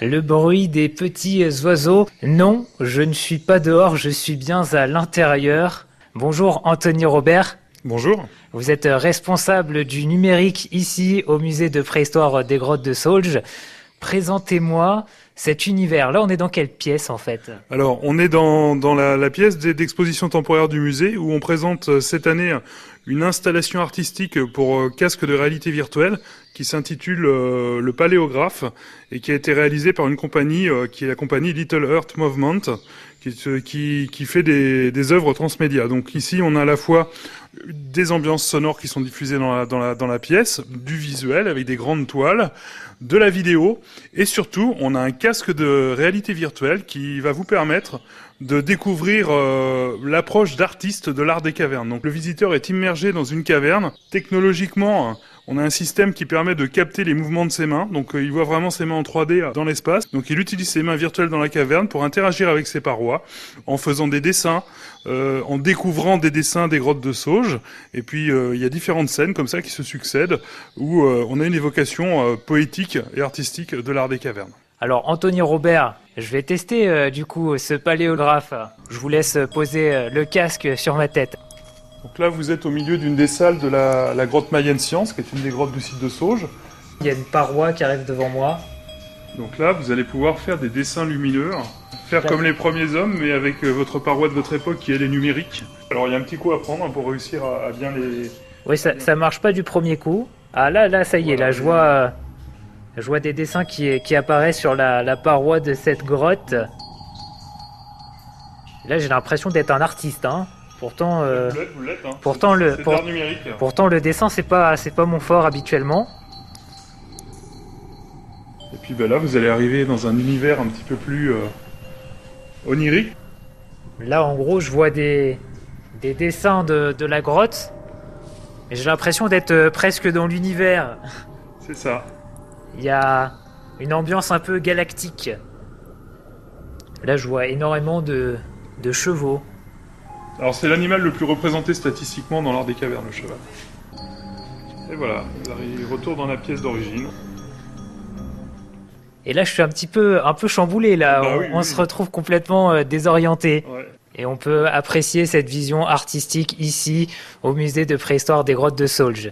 le bruit des petits oiseaux. Non, je ne suis pas dehors, je suis bien à l'intérieur. Bonjour Anthony Robert. Bonjour. Vous êtes responsable du numérique ici au musée de préhistoire des grottes de Saulges. Présentez-moi cet univers. Là, on est dans quelle pièce en fait? Alors, on est dans, la, la, pièce d'exposition temporaire du musée où on présente euh, cette année une installation artistique pour euh, casque de réalité virtuelle qui s'intitule euh, Le Paléographe et qui a été réalisée par une compagnie qui est la compagnie Little Earth Movement qui, qui, fait des, œuvres transmédia. Donc ici, on a à la fois des ambiances sonores qui sont diffusées dans la, dans la, dans la pièce, du visuel avec des grandes toiles, de la vidéo, et surtout, on a un casque de réalité virtuelle qui va vous permettre de découvrir euh, l'approche d'artiste de l'art des cavernes. Donc le visiteur est immergé dans une caverne. Technologiquement, on a un système qui permet de capter les mouvements de ses mains. Donc euh, il voit vraiment ses mains en 3D dans l'espace. Donc il utilise ses mains virtuelles dans la caverne pour interagir avec ses parois en faisant des dessins, euh, en découvrant des dessins des grottes de Sauge. Et puis il y a différentes scènes comme ça qui se succèdent où on a une évocation poétique et artistique de l'art des cavernes. Alors Anthony Robert, je vais tester euh, du coup ce paléographe. Je vous laisse poser euh, le casque sur ma tête. Donc là vous êtes au milieu d'une des salles de la, grotte Mayenne Science, qui est une des grottes du site de Sauge. Il y a une paroi qui arrive devant moi. Donc là vous allez pouvoir faire des dessins lumineux, faire comme les premiers hommes, mais avec euh, votre paroi de votre époque qui est les numériques. Alors il y a un petit coup à prendre pour réussir à, bien les... Oui ça, ça marche pas du premier coup. Ah là, là, ça y est, là, je vois, je vois des dessins qui, qui apparaissent sur la, paroi de cette grotte. Là, j'ai l'impression d'être un artiste. Hein. Pourtant, euh, hein. le, pourtant le dessin, c'est pas, c'est pas mon fort habituellement. Et puis ben là, vous allez arriver dans un univers un petit peu plus euh, onirique. Là, en gros, je vois des, des dessins de, de la grotte. Mais j'ai l'impression d'être euh, presque dans l'univers. C'est ça. Il y a une ambiance un peu galactique. Là, je vois énormément de, chevaux. Alors, c'est l'animal le plus représenté statistiquement dans l'art des cavernes, le cheval. Et voilà, il retourne dans la pièce d'origine. Et là, je suis un petit peu, un peu chamboulé. Là, bah on, se retrouve complètement euh, désorienté. Et on peut apprécier cette vision artistique ici, au musée de préhistoire des grottes de Saulges.